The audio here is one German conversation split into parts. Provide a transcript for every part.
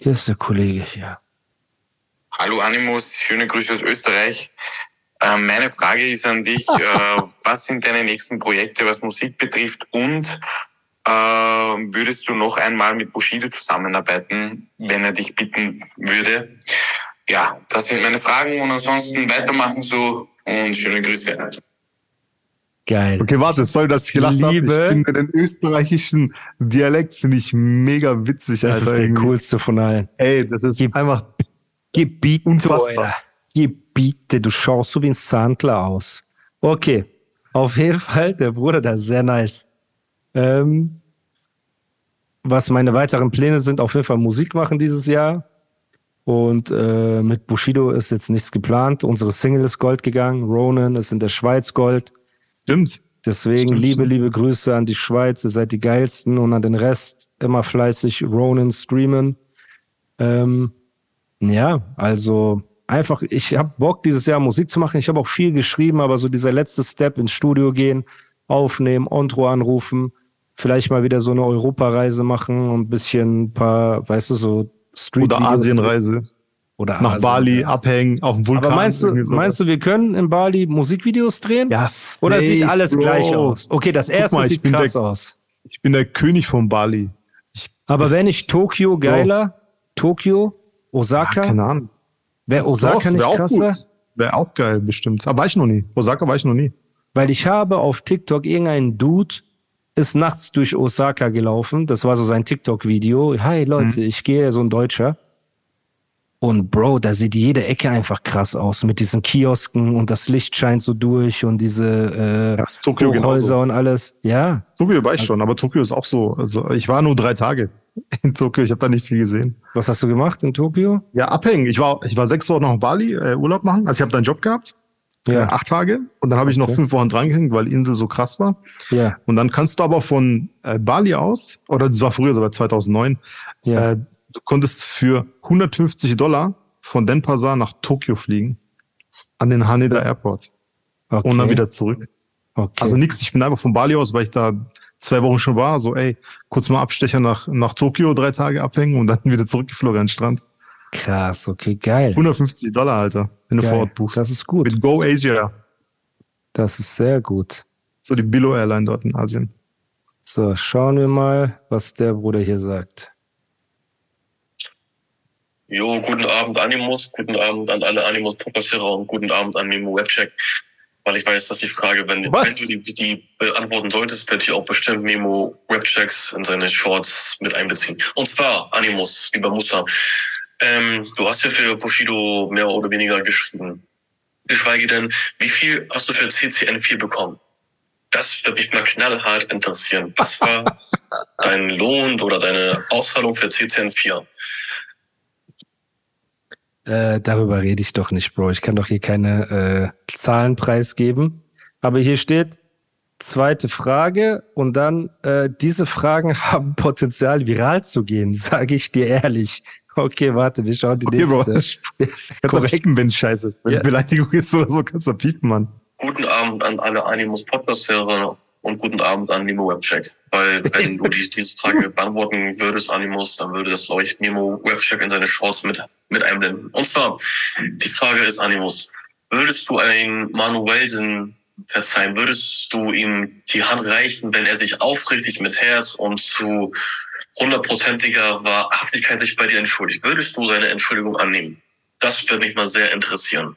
Hier ist der Kollege hier. Hallo Animus, schöne Grüße aus Österreich. Ähm, meine Frage ist an dich, äh, was sind deine nächsten Projekte, was Musik betrifft und äh, würdest du noch einmal mit Bushido zusammenarbeiten, wenn er dich bitten würde? Ja, das sind meine Fragen und ansonsten weitermachen so und schöne Grüße. Geil. Okay, warte, sorry, dass ich gelacht habe. Ich finde den österreichischen Dialekt finde ich mega witzig, Das Alter. ist der irgendwie. coolste von allen. Ey, das ist Gib- einfach Gebiete, Unfassbar. Alter. Gebiete, du schaust so wie ein Sandler aus. Okay, auf jeden Fall, der Bruder, der ist sehr nice. Ähm, was meine weiteren Pläne sind, auf jeden Fall Musik machen dieses Jahr. Und äh, mit Bushido ist jetzt nichts geplant. Unsere Single ist Gold gegangen. Ronan ist in der Schweiz Gold. Stimmt. Deswegen Stimmt, liebe, liebe Grüße an die Schweiz. Ihr seid die geilsten und an den Rest immer fleißig Ronan streamen. Ähm, ja, also einfach, ich habe Bock dieses Jahr Musik zu machen. Ich habe auch viel geschrieben, aber so dieser letzte Step ins Studio gehen, aufnehmen, Ontro anrufen, vielleicht mal wieder so eine Europareise machen und ein bisschen ein paar, weißt du, so Street Oder Asienreise. Oder Nach Asien, Bali, ja. abhängen, auf dem Vulkan. Aber meinst du, meinst du, wir können in Bali Musikvideos drehen? Ja, Oder sieht safe, alles Bro. gleich aus? Okay, das erste mal, ich sieht krass der- aus. Ich bin der König von Bali. Ich, Aber wäre nicht Tokio geiler? Tokio? Ah, Osaka? keine Ahnung. Wäre Osaka Doch, nicht wär krasser? Wäre auch geil, bestimmt. Aber war ich noch nie. Osaka war ich noch nie. Weil ich habe auf TikTok irgendeinen Dude ist nachts durch Osaka gelaufen. Das war so sein TikTok-Video. Hi Leute, ich gehe, so ein Deutscher. Und Bro, da sieht jede Ecke einfach krass aus mit diesen Kiosken und das Licht scheint so durch und diese Ja, äh, Tokio Hochhäuser genauso. und alles. Ja, Tokio war ich schon, aber Tokio ist auch so. Also ich war nur drei Tage in Tokio. Ich habe da nicht viel gesehen. was hast du gemacht in Tokio? Ja, abhängen. Ich war, ich war sechs Wochen noch in Bali, äh, Urlaub machen. Also ich habe da einen Job gehabt. Äh, acht Tage. Und dann habe ich noch Okay. fünf Wochen drangehängt, weil die Insel so krass war. ja, Und dann kannst du aber von äh, Bali aus, oder das war früher, so bei 2009, ja. äh, du konntest für 150 Dollar von Denpasar nach Tokio fliegen. An den Haneda Airport. okay. Und dann wieder zurück. okay. Also nix, ich bin einfach von Bali aus, weil ich da zwei Wochen schon war, so ey, kurz mal Abstecher nach, nach Tokio, drei Tage abhängen und dann wieder zurückgeflogen an den Strand. krass, okay, geil. 150 Dollar, Alter, wenn du Geil. vor Ort buchst. Das ist gut. Mit Go Asia. Das ist sehr gut. So die Billo Airline dort in Asien. So, schauen wir mal, was der Bruder hier sagt. Jo, guten Abend Animus, guten Abend an alle Animus Podcast-Hörer und guten Abend an Memo Webcheck. Weil ich weiß, dass die Frage, wenn, Was? wenn du die, die beantworten solltest, werde ich auch bestimmt Memo Webchecks in seine Shorts mit einbeziehen. Und zwar, Animus, lieber Musa, ähm, du hast ja für Bushido mehr oder weniger geschrieben. Geschweige denn, wie viel hast du für CCN4 bekommen? Das würde mich mal knallhart interessieren. Was war dein Lohn oder deine Auszahlung für CCN4? Äh, darüber rede ich doch nicht, Bro. Ich kann doch hier keine äh, Zahlen preisgeben. Aber hier steht zweite Frage und dann äh, diese Fragen haben Potenzial, viral zu gehen, sage ich dir ehrlich. Okay, warte, wir schauen die Okay, Bro. nächste. Kannst du Korrekt. piepen, wenn es scheiße ist. Wenn Ja. Beleidigung ist oder so, kannst du piepen, Mann. Guten Abend an alle Animus Podcast-Hörer und guten Abend an Nemo Webcheck. Weil wenn du die, diese Frage beantworten würdest, Animus, dann würde das, glaube ich, Nemo Webcheck in seine Shorts mit, mit einblenden. Und zwar, die Frage ist, Animus, würdest du einen Manuelsen verzeihen? Würdest du ihm die Hand reichen, wenn er sich aufrichtig mit Herz und zu hundertprozentiger Wahrhaftigkeit sich bei dir entschuldigt? Würdest du seine Entschuldigung annehmen? Das würde mich mal sehr interessieren.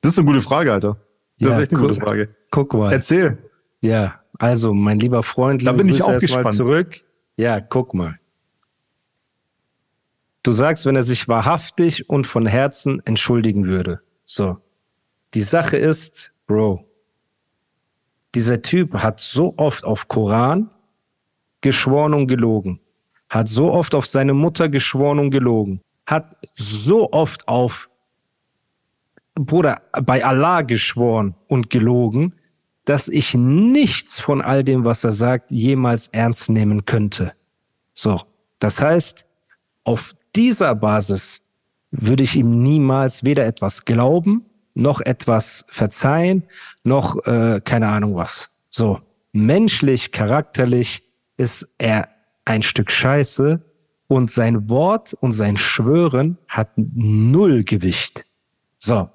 Das ist eine gute Frage, Alter. Das Ja, ist echt eine gute Frage. Guck mal. Erzähl. Ja, also mein lieber Freund, Da liebe bin ich auch gespannt. zurück. Ja, guck mal. Du sagst, wenn er sich wahrhaftig und von Herzen entschuldigen würde. So. Die Sache ist, Bro, dieser Typ hat so oft auf Koran geschworen und gelogen, hat so oft auf seine Mutter geschworen und gelogen, hat so oft auf Bruder bei Allah geschworen und gelogen, dass ich nichts von all dem, was er sagt, jemals ernst nehmen könnte. So, das heißt, auf dieser Basis würde ich ihm niemals weder etwas glauben, noch etwas verzeihen, noch äh, keine Ahnung was. So, menschlich, charakterlich ist er ein Stück Scheiße und sein Wort und sein Schwören hat null Gewicht. So.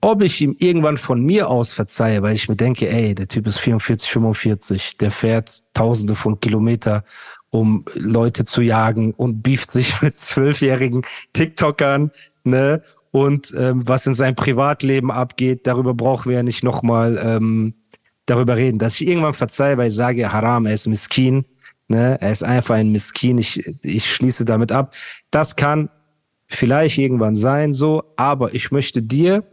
Ob ich ihm irgendwann von mir aus verzeihe, weil ich mir denke, ey, der Typ ist 44, 45, der fährt tausende von Kilometer, um Leute zu jagen und beeft sich mit zwölfjährigen TikTokern, ne? Und ähm, was in seinem Privatleben abgeht, darüber brauchen wir ja nicht nochmal ähm, darüber reden. Dass ich irgendwann verzeihe, weil ich sage, Haram, er ist Miskin, Ne? Er ist einfach ein Miskin. Ich, ich schließe damit ab. Das kann vielleicht irgendwann sein, so, aber ich möchte dir,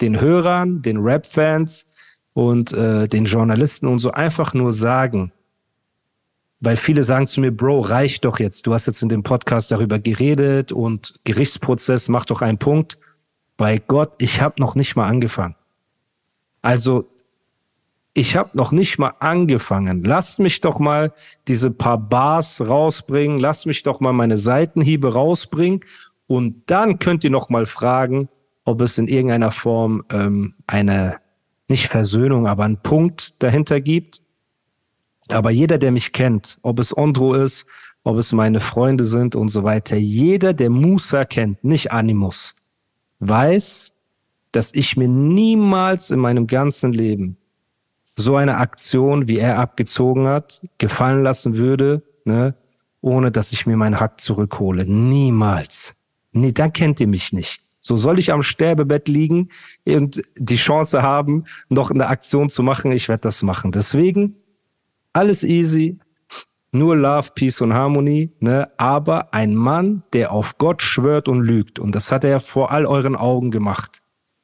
den Hörern, den Rap-Fans und äh, den Journalisten und so einfach nur sagen, weil viele sagen zu mir, Bro, reicht doch jetzt. Du hast jetzt in dem Podcast darüber geredet und Gerichtsprozess, mach doch einen Punkt. Bei Gott, ich habe noch nicht mal angefangen. Also ich habe noch nicht mal angefangen. Lass mich doch mal diese paar Bars rausbringen. Lass mich doch mal meine Seitenhiebe rausbringen. Und dann könnt ihr noch mal fragen, ob es in irgendeiner Form ähm, eine, nicht Versöhnung, aber einen Punkt dahinter gibt. Aber jeder, der mich kennt, ob es Ondro ist, ob es meine Freunde sind und so weiter, jeder, der Musa kennt, nicht Animus, weiß, dass ich mir niemals in meinem ganzen Leben so eine Aktion, wie er abgezogen hat, gefallen lassen würde, ne, ohne dass ich mir meinen Hack zurückhole. Niemals. Nee, dann kennt ihr mich nicht. So soll ich am Sterbebett liegen und die Chance haben, noch eine Aktion zu machen, ich werde das machen. Deswegen alles easy, nur Love, Peace und Harmonie, ne? Aber ein Mann, der auf Gott schwört und lügt, und das hat er vor all euren Augen gemacht.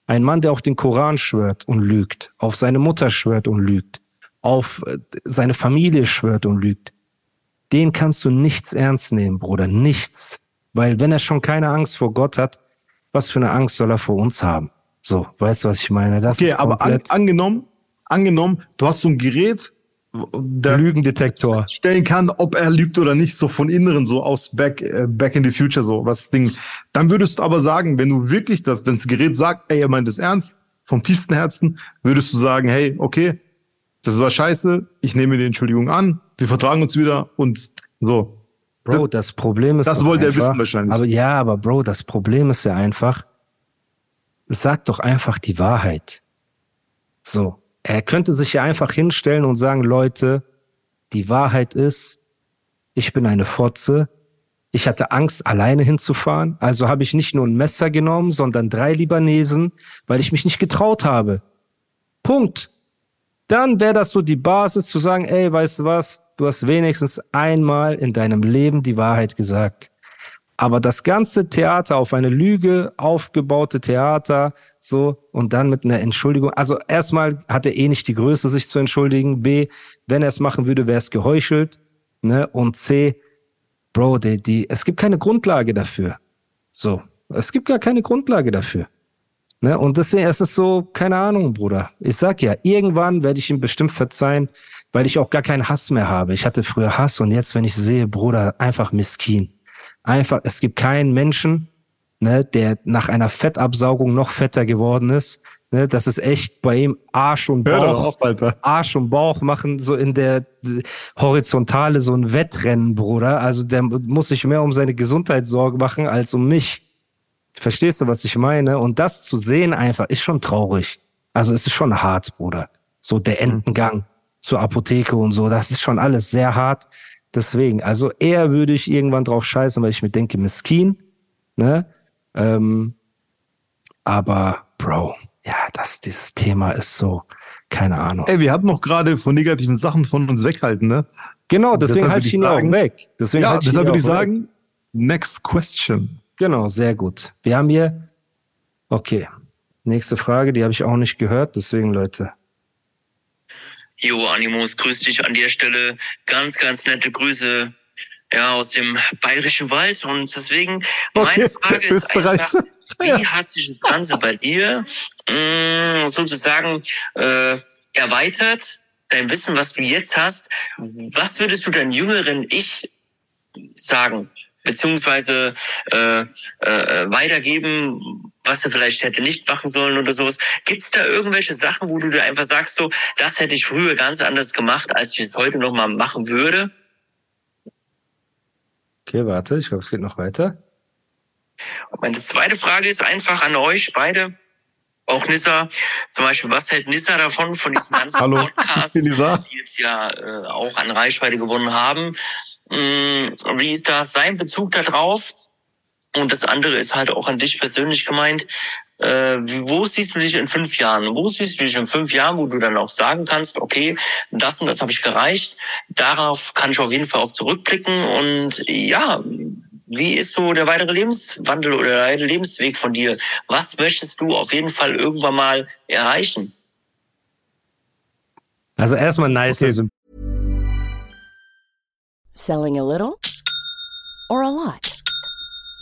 Ein Mann, der auf den Koran schwört und lügt, auf seine Mutter schwört und lügt, auf äh, seine Familie schwört und lügt, den kannst du nichts ernst nehmen, Bruder, nichts. Weil wenn er schon keine Angst vor Gott hat, was für eine Angst soll er vor uns haben? So, weißt du, was ich meine? Das okay, aber an, angenommen, angenommen, du hast so ein Gerät, Lügendetektor stellen kann, ob er lügt oder nicht, so von Inneren, so aus Back, äh, Back in the Future, so was Ding. Dann würdest du aber sagen, wenn du wirklich das, wenn das Gerät sagt, ey, er meint es ernst, vom tiefsten Herzen, würdest du sagen, hey, okay, das war scheiße, ich nehme die Entschuldigung an, wir vertragen uns wieder und so. Bro, das, das Problem ist. Das wollte er wissen wahrscheinlich. Aber ja, aber Bro, das Problem ist ja einfach, sag doch einfach die Wahrheit. So. Er könnte sich ja einfach hinstellen und sagen, Leute, die Wahrheit ist, ich bin eine Fotze. Ich hatte Angst, alleine hinzufahren. Also habe ich nicht nur ein Messer genommen, sondern drei Libanesen, weil ich mich nicht getraut habe. Punkt. Dann wäre das so die Basis zu sagen, ey, weißt du was? Du hast wenigstens einmal in deinem Leben die Wahrheit gesagt. Aber das ganze Theater auf eine Lüge aufgebaute Theater, so, und dann mit einer Entschuldigung. Also erstmal hat er eh nicht die Größe, sich zu entschuldigen. B, wenn er es machen würde, wäre es geheuchelt. Ne? Und C, Bro, die, die, es gibt keine Grundlage dafür. So, es gibt gar keine Grundlage dafür. Ne? Und deswegen, es ist so, keine Ahnung, Bruder. Ich sag ja, irgendwann werde ich ihm bestimmt verzeihen, weil ich auch gar keinen Hass mehr habe. Ich hatte früher Hass und jetzt, wenn ich sehe, Bruder, einfach miskin. Einfach, es gibt keinen Menschen, ne, der nach einer Fettabsaugung noch fetter geworden ist. Ne, das ist echt bei ihm Arsch und Bauch, auf, Arsch und Bauch machen so in der Horizontale so ein Wettrennen, Bruder. Also der muss sich mehr um seine Gesundheit Sorgen machen als um mich. Verstehst du, was ich meine? Und das zu sehen einfach ist schon traurig. Also es ist schon hart, Bruder. So der mhm. Entengang zur Apotheke und so, das ist schon alles sehr hart. Deswegen, also eher würde ich irgendwann drauf scheißen, weil ich mir denke, miskin, ne? Ähm, aber Bro, ja, das, dieses Thema ist so, keine Ahnung. Ey, wir hatten noch gerade von negativen Sachen von uns weghalten, ne? Genau, deswegen halte ich ihn sagen, auch weg. Deswegen ja, halt deshalb würde ich sagen, weg. next question. Genau, sehr gut. Wir haben hier, okay, nächste Frage, die habe ich auch nicht gehört, deswegen Leute. Jo, Animus, grüß dich an der Stelle. Ganz, ganz nette Grüße ja, aus dem bayerischen Wald. Und deswegen, meine Okay, Frage ist einfach, wie hat sich das Ganze bei dir mh, sozusagen äh, erweitert? Dein Wissen, was du jetzt hast, was würdest du deinem jüngeren Ich sagen? Beziehungsweise äh, äh, weitergeben, was er vielleicht hätte nicht machen sollen oder sowas. Gibt es da irgendwelche Sachen, wo du dir einfach sagst, so, das hätte ich früher ganz anders gemacht, als ich es heute nochmal machen würde? Okay, warte, ich glaube, es geht noch weiter. Und Meine zweite Frage ist einfach an euch beide, auch Nissa, zum Beispiel, was hält Nissa davon, von diesen ganzen Hallo, Podcasts, die jetzt ja äh, auch an Reichweite gewonnen haben? Mm, wie ist da sein Bezug da drauf? Und das andere ist halt auch an dich persönlich gemeint. Äh, wie, wo siehst du dich in fünf Jahren? Wo siehst du dich in fünf Jahren, wo du dann auch sagen kannst, okay, das und das habe ich gereicht. Darauf kann ich auf jeden Fall auch zurückblicken. Und ja, wie ist so der weitere Lebenswandel oder der weitere Lebensweg von dir? Was möchtest du auf jeden Fall irgendwann mal erreichen? Also erstmal nice, Okay. Selling a little or a lot?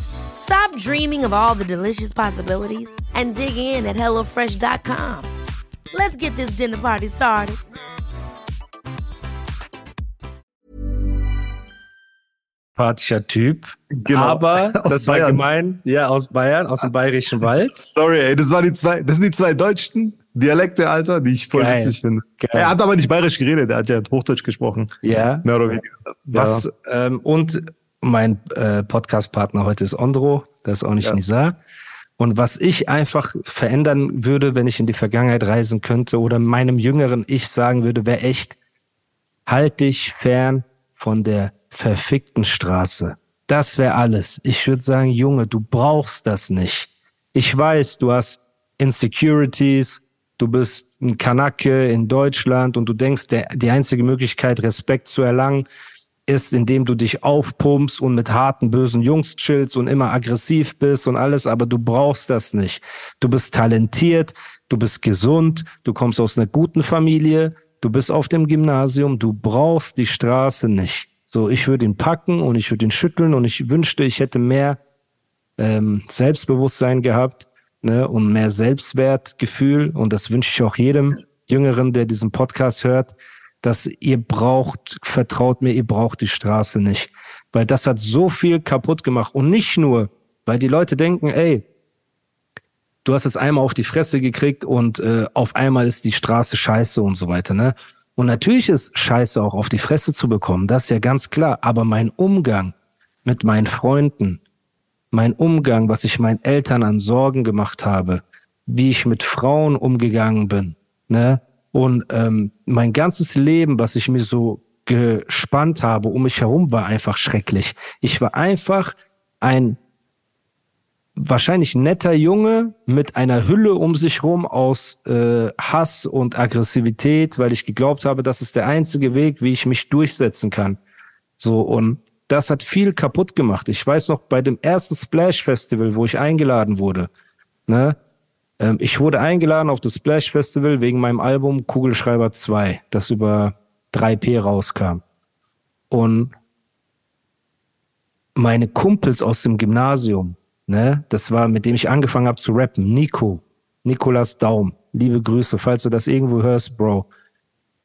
Stop dreaming of all the delicious possibilities and dig in at HelloFresh.com. Let's get this dinner party started. sympathischer Typ. Genau. Aber Aus das war Bayern. gemein. Ja, aus Bayern, aus dem bayerischen Wald. Sorry, ey, das, war die zwei, das sind die zwei deutschen Dialekte, Alter, die ich voll Geil. witzig finde. Geil. Er hat aber nicht bayerisch geredet, er hat ja Hochdeutsch gesprochen. Ja. Mehr oder weniger. Was, ähm, und mein äh, Podcast-Partner heute ist Ondro, das ist auch nicht Ja. Nizar. Und was ich einfach verändern würde, wenn ich in die Vergangenheit reisen könnte oder meinem jüngeren Ich sagen würde, wäre echt, halt dich fern von der verfickten Straße. Das wäre alles. Ich würde sagen, Junge, du brauchst das nicht. Ich weiß, du hast Insecurities, du bist ein Kanake in Deutschland und du denkst, der, die einzige Möglichkeit, Respekt zu erlangen, ist, indem du dich aufpumpst und mit harten, bösen Jungs chillst und immer aggressiv bist und alles, aber du brauchst das nicht. Du bist talentiert, du bist gesund, du kommst aus einer guten Familie, du bist auf dem Gymnasium, du brauchst die Straße nicht. So, ich würde ihn packen und ich würde ihn schütteln und ich wünschte, ich hätte mehr ähm, Selbstbewusstsein gehabt ne, und mehr Selbstwertgefühl. Und das wünsche ich auch jedem Jüngeren, der diesen Podcast hört, dass ihr braucht, vertraut mir, ihr braucht die Straße nicht. Weil das hat so viel kaputt gemacht. Und nicht nur, weil die Leute denken, ey, du hast es einmal auf die Fresse gekriegt und äh, auf einmal ist die Straße scheiße und so weiter, ne? Und natürlich ist scheiße auch auf die Fresse zu bekommen, das ist ja ganz klar. Aber mein Umgang mit meinen Freunden, mein Umgang, was ich meinen Eltern an Sorgen gemacht habe, wie ich mit Frauen umgegangen bin, ne? Und ähm, mein ganzes Leben, was ich mir so gespannt habe um mich herum, war einfach schrecklich. Ich war einfach ein wahrscheinlich netter Junge mit einer Hülle um sich rum aus äh, Hass und Aggressivität, weil ich geglaubt habe, das ist der einzige Weg, wie ich mich durchsetzen kann. So und das hat viel kaputt gemacht. Ich weiß noch bei dem ersten Splash Festival, wo ich eingeladen wurde, ne? Ähm, ich wurde eingeladen auf das Splash Festival wegen meinem Album Kugelschreiber 2, das über 3P rauskam. Und meine Kumpels aus dem Gymnasium, ne, das war, mit dem ich angefangen habe zu rappen, Nico, Nikolas Daum, liebe Grüße, falls du das irgendwo hörst, Bro.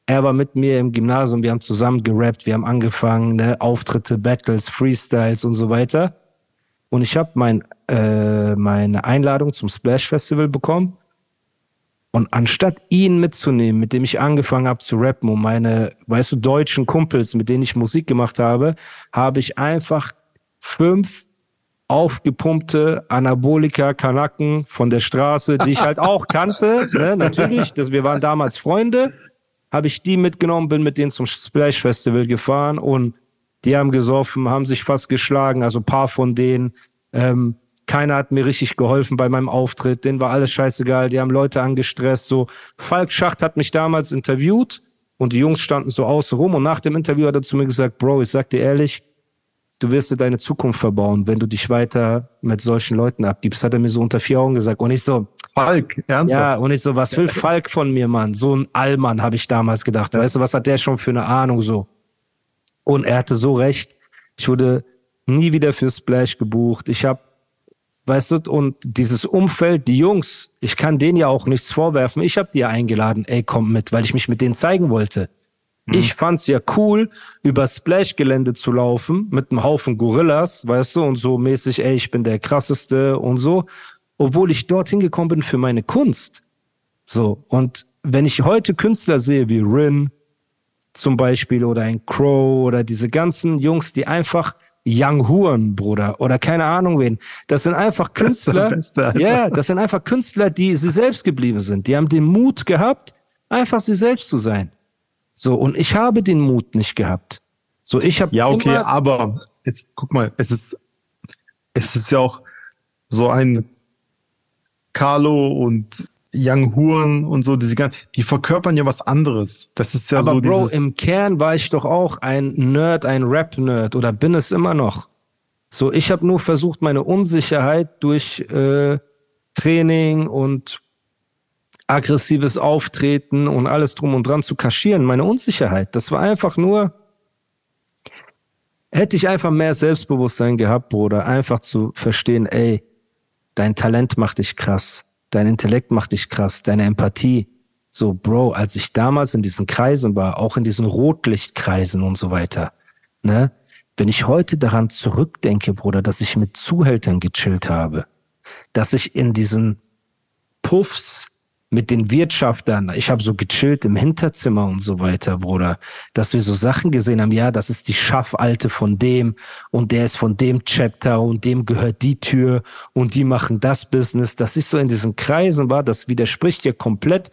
Er war mit mir im Gymnasium, wir haben zusammen gerappt, wir haben angefangen, ne, Auftritte, Battles, Freestyles und so weiter. Und ich habe mein, äh, meine Einladung zum Splash Festival bekommen. Und anstatt ihn mitzunehmen, mit dem ich angefangen habe zu rappen und meine, weißt du, deutschen Kumpels, mit denen ich Musik gemacht habe, habe ich einfach fünf aufgepumpte Anabolika Kanaken von der Straße, die ich halt auch kannte, ne, natürlich, das, wir waren damals Freunde, habe ich die mitgenommen, bin mit denen zum Splash Festival gefahren und die haben gesoffen, haben sich fast geschlagen, also paar von denen. Ähm, keiner hat mir richtig geholfen bei meinem Auftritt, denen war alles scheißegal, die haben Leute angestresst. So, Falk Schacht hat mich damals interviewt und die Jungs standen so außen rum und nach dem Interview hat er zu mir gesagt, Bro, ich sag dir ehrlich, du wirst dir deine Zukunft verbauen, wenn du dich weiter mit solchen Leuten abgibst, hat er mir so unter vier Augen gesagt. Und ich so, Falk, ernsthaft? ja, und ich so, was will Falk von mir, Mann? So ein Allmann, habe ich damals gedacht. Weißt du, was hat der schon für eine Ahnung so? Und er hatte so recht. Ich wurde nie wieder für Splash gebucht. Ich habe, weißt du, und dieses Umfeld, die Jungs, ich kann denen ja auch nichts vorwerfen. Ich habe die ja eingeladen, ey, komm mit, weil ich mich mit denen zeigen wollte. Ich fand's ja cool, über Splash-Gelände zu laufen mit einem Haufen Gorillas, weißt du, und so mäßig, ey, ich bin der krasseste und so, obwohl ich dorthin gekommen bin für meine Kunst. So, und wenn ich heute Künstler sehe wie Rin zum Beispiel oder ein Crow oder diese ganzen Jungs, die einfach Young Huren, Bruder, oder keine Ahnung wen, das sind einfach Künstler, Beste, Alter. ja, das sind einfach Künstler, die sie selbst geblieben sind. Die haben den Mut gehabt, einfach sie selbst zu sein. So, und ich habe den Mut nicht gehabt. So, ich habe Ja, okay, aber es, guck mal, es ist, es ist ja auch so ein Carlo und Young Huren und so, diese ganzen, die verkörpern ja was anderes. Das ist ja aber so Bro, im Kern war ich doch auch ein Nerd, ein Rap-Nerd oder bin es immer noch. So, ich habe nur versucht, meine Unsicherheit durch äh, Training und aggressives Auftreten und alles drum und dran zu kaschieren. Meine Unsicherheit, das war einfach nur, hätte ich einfach mehr Selbstbewusstsein gehabt, Bruder, einfach zu verstehen, ey, dein Talent macht dich krass, dein Intellekt macht dich krass, deine Empathie. So, Bro, als ich damals in diesen Kreisen war, auch in diesen Rotlichtkreisen und so weiter, ne, wenn ich heute daran zurückdenke, Bruder, dass ich mit Zuhältern gechillt habe, dass ich in diesen Puffs mit den Wirtschaftern, ich habe so gechillt im Hinterzimmer und so weiter, Bruder, dass wir so Sachen gesehen haben, ja, das ist die Schaffalte von dem und der ist von dem Chapter und dem gehört die Tür und die machen das Business, dass ich so in diesen Kreisen war, das widerspricht ja komplett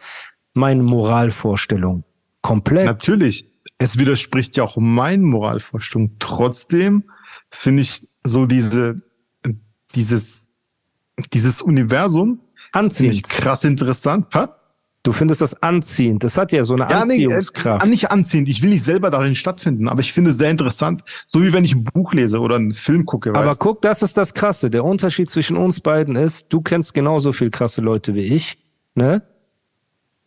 meinen Moralvorstellungen. Komplett. Natürlich, es widerspricht ja auch meinen Moralvorstellungen. Trotzdem finde ich so diese, dieses, dieses Universum finde ich Anziehend. krass interessant. Ha? Du findest das anziehend. Das hat ja so eine Ja, nee, äh, Anziehungskraft. nicht anziehend. Ich will nicht selber darin stattfinden, aber ich finde es sehr interessant. So wie wenn ich ein Buch lese oder einen Film gucke. Aber guck, das ist das Krasse. Der Unterschied zwischen uns beiden ist, du kennst genauso viel krasse Leute wie ich, ne?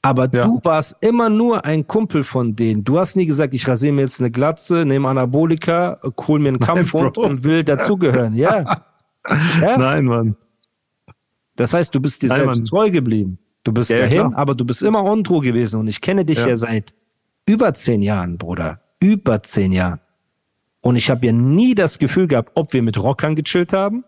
Aber Ja. du warst immer nur ein Kumpel von denen. Du hast nie gesagt, ich rasiere mir jetzt eine Glatze, nehme Anabolika, hol mir einen Kampfhund und will dazugehören. Ja. ja. Nein, Mann. Das heißt, du bist dir Nein, selbst Mann. treu geblieben. Du bist Ja, ja, dahin, klar. aber du bist immer untrue gewesen. Und ich kenne dich ja, Ja. seit über zehn Jahren, Bruder. Über zehn Jahren. Und ich habe ja nie das Gefühl gehabt, ob wir mit Rockern gechillt haben,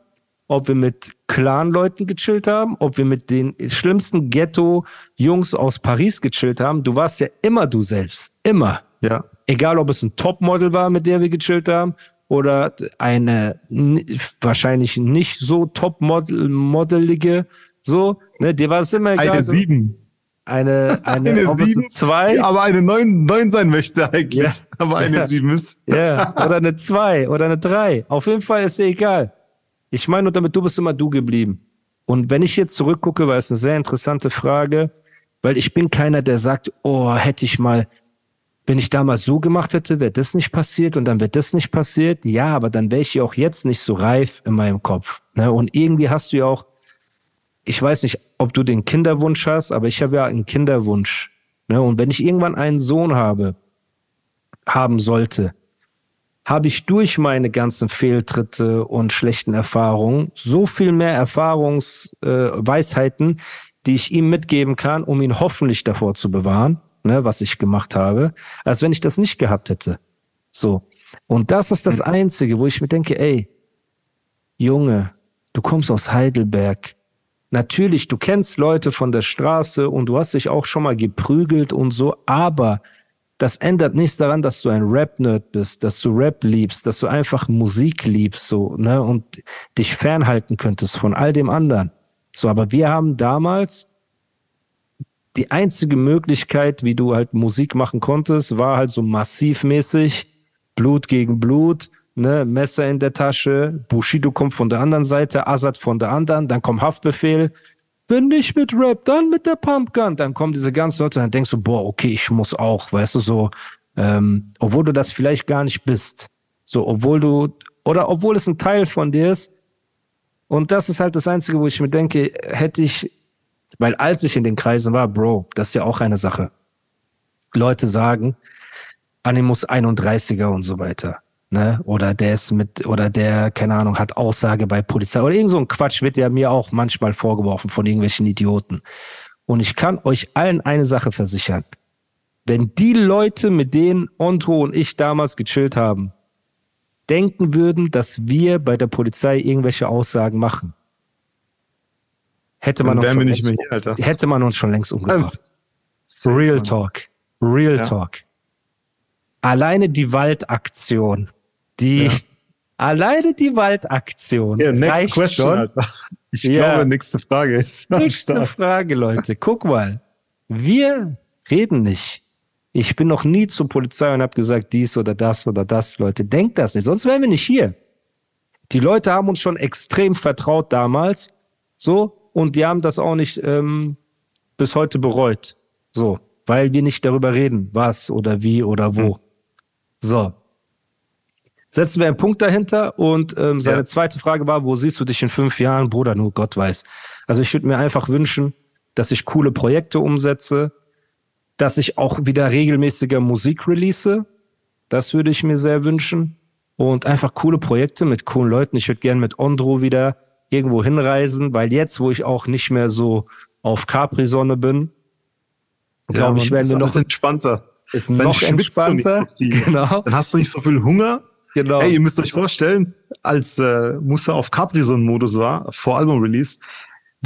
ob wir mit Clan-Leuten gechillt haben, ob wir mit den schlimmsten Ghetto-Jungs aus Paris gechillt haben. Du warst ja immer du selbst. Immer. Ja. Egal, ob es ein Topmodel war, mit der wir gechillt haben, oder eine wahrscheinlich nicht so Topmodelige, so, ne, dir war es immer egal. Eine sieben. Eine, eine, Eine sieben. zwei, aber eine neun, neun sein möchte eigentlich. Ja. Aber eine Ja. sieben ist. ja, oder eine zwei, oder eine drei. Auf jeden Fall ist dir egal. Ich meine nur damit, du bist immer du geblieben. Und wenn ich jetzt zurückgucke, weil es eine sehr interessante Frage, weil ich bin keiner, der sagt, oh, hätte ich mal, wenn ich damals so gemacht hätte, wäre das nicht passiert und dann wird das nicht passiert. Ja, aber dann wäre ich ja auch jetzt nicht so reif in meinem Kopf. Ne? Und irgendwie hast du ja auch, ich weiß nicht, ob du den Kinderwunsch hast, aber ich habe ja einen Kinderwunsch. Ne? Und wenn ich irgendwann einen Sohn habe, haben sollte, habe ich durch meine ganzen Fehltritte und schlechten Erfahrungen so viel mehr Erfahrungsweisheiten, äh, die ich ihm mitgeben kann, um ihn hoffentlich davor zu bewahren. Ne, was ich gemacht habe, als wenn ich das nicht gehabt hätte. So. Und das ist das Einzige, wo ich mir denke, ey, Junge, du kommst aus Heidelberg. Natürlich, du kennst Leute von der Straße und du hast dich auch schon mal geprügelt und so, aber das ändert nichts daran, dass du ein Rap-Nerd bist, dass du Rap liebst, dass du einfach Musik liebst, so, ne, und dich fernhalten könntest von all dem anderen. So, aber wir haben damals die einzige Möglichkeit, wie du halt Musik machen konntest, war halt so massivmäßig Blut gegen Blut, ne, Messer in der Tasche, Bushido kommt von der anderen Seite, Azad von der anderen, dann kommt Haftbefehl, wenn nicht mit Rap, dann mit der Pumpgun. Dann kommen diese ganzen Leute, dann denkst du, boah, okay, ich muss auch, weißt du, so, ähm, obwohl du das vielleicht gar nicht bist. So, obwohl du, oder obwohl es ein Teil von dir ist. Und das ist halt das Einzige, wo ich mir denke, hätte ich, weil als ich in den Kreisen war, Bro, das ist ja auch eine Sache. Leute sagen, Animus 31er und so weiter ne? Oder der ist mit, oder der, keine Ahnung, hat Aussage bei Polizei oder irgend so ein Quatsch wird ja mir auch manchmal vorgeworfen von irgendwelchen Idioten. Und ich kann euch allen eine Sache versichern. Wenn die Leute, mit denen Ondro und ich damals gechillt haben, denken würden, dass wir bei der Polizei irgendwelche Aussagen machen, hätte man, uns schon, längst, hier, hätte man uns schon längst umgebracht. Real Talk. Real ja. Talk. Alleine die Waldaktion die ja. alleine die Waldaktion. Ja, next question, schon. Alter. Ich ja. glaube, nächste Frage ist. Nächste Frage, Leute. Guck mal. Wir reden nicht. Ich bin noch nie zur Polizei und habe gesagt, dies oder das oder das, Leute. Denkt das nicht, sonst wären wir nicht hier. Die Leute haben uns schon extrem vertraut damals, so, und die haben das auch nicht ähm, bis heute bereut, so, weil wir nicht darüber reden, was oder wie oder wo. Hm. So, setzen wir einen Punkt dahinter. Und ähm, seine ja. zweite Frage war, wo siehst du dich in fünf Jahren? Bruder, nur Gott weiß. Also ich würde mir einfach wünschen, dass ich coole Projekte umsetze, dass ich auch wieder regelmäßiger Musik release. Das würde ich mir sehr wünschen. Und einfach coole Projekte mit coolen Leuten. Ich würde gerne mit Ondro wieder irgendwo hinreisen, weil jetzt, wo ich auch nicht mehr so auf Capri-Sonne bin, glaube ich, werden wir noch entspannter. Ist Dann noch entspannter. So genau. Dann hast du nicht so viel Hunger Genau. Ey, ihr müsst euch vorstellen, als äh, Musa auf Capri-Son-Modus war, vor Album-Release,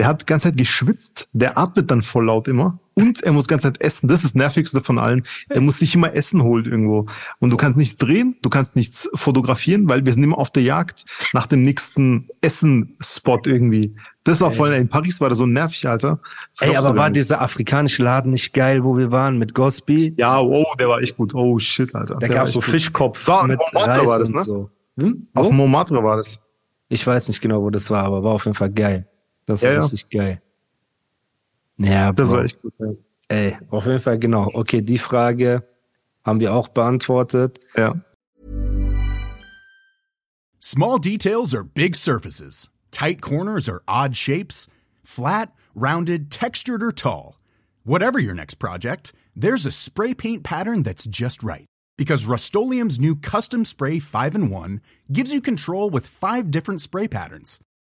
der hat die ganze Zeit geschwitzt, der atmet dann voll laut immer und er muss die ganze Zeit essen. Das ist das Nervigste von allen. Er muss sich immer Essen holen irgendwo. Und du kannst nichts drehen, du kannst nichts fotografieren, weil wir sind immer auf der Jagd nach dem nächsten Essen-Spot irgendwie. Das war vorhin in Paris, war das so nervig, Alter. Ey, aber war dieser afrikanische Laden nicht geil, wo wir waren mit Gosby? Ja, oh, der war echt gut. Oh shit, Alter. Da gab so Fischkopf. War, mit Montmartre war das, ne? So. Hm? Auf? Montmartre war das. Ich weiß nicht genau, wo das war, aber war auf jeden Fall geil. Das war ja, richtig ja. geil. Ja, das war echt gut. Ja. Ey, auf jeden Fall genau. Okay, die Frage haben wir auch beantwortet. Ja. Small details are big surfaces. Tight corners or odd shapes. Flat, rounded, textured or tall. Whatever your next project, there's a spray paint pattern that's just right. Because Rust-Oleum's new Custom Spray 5 in 1 gives you control with five different spray patterns.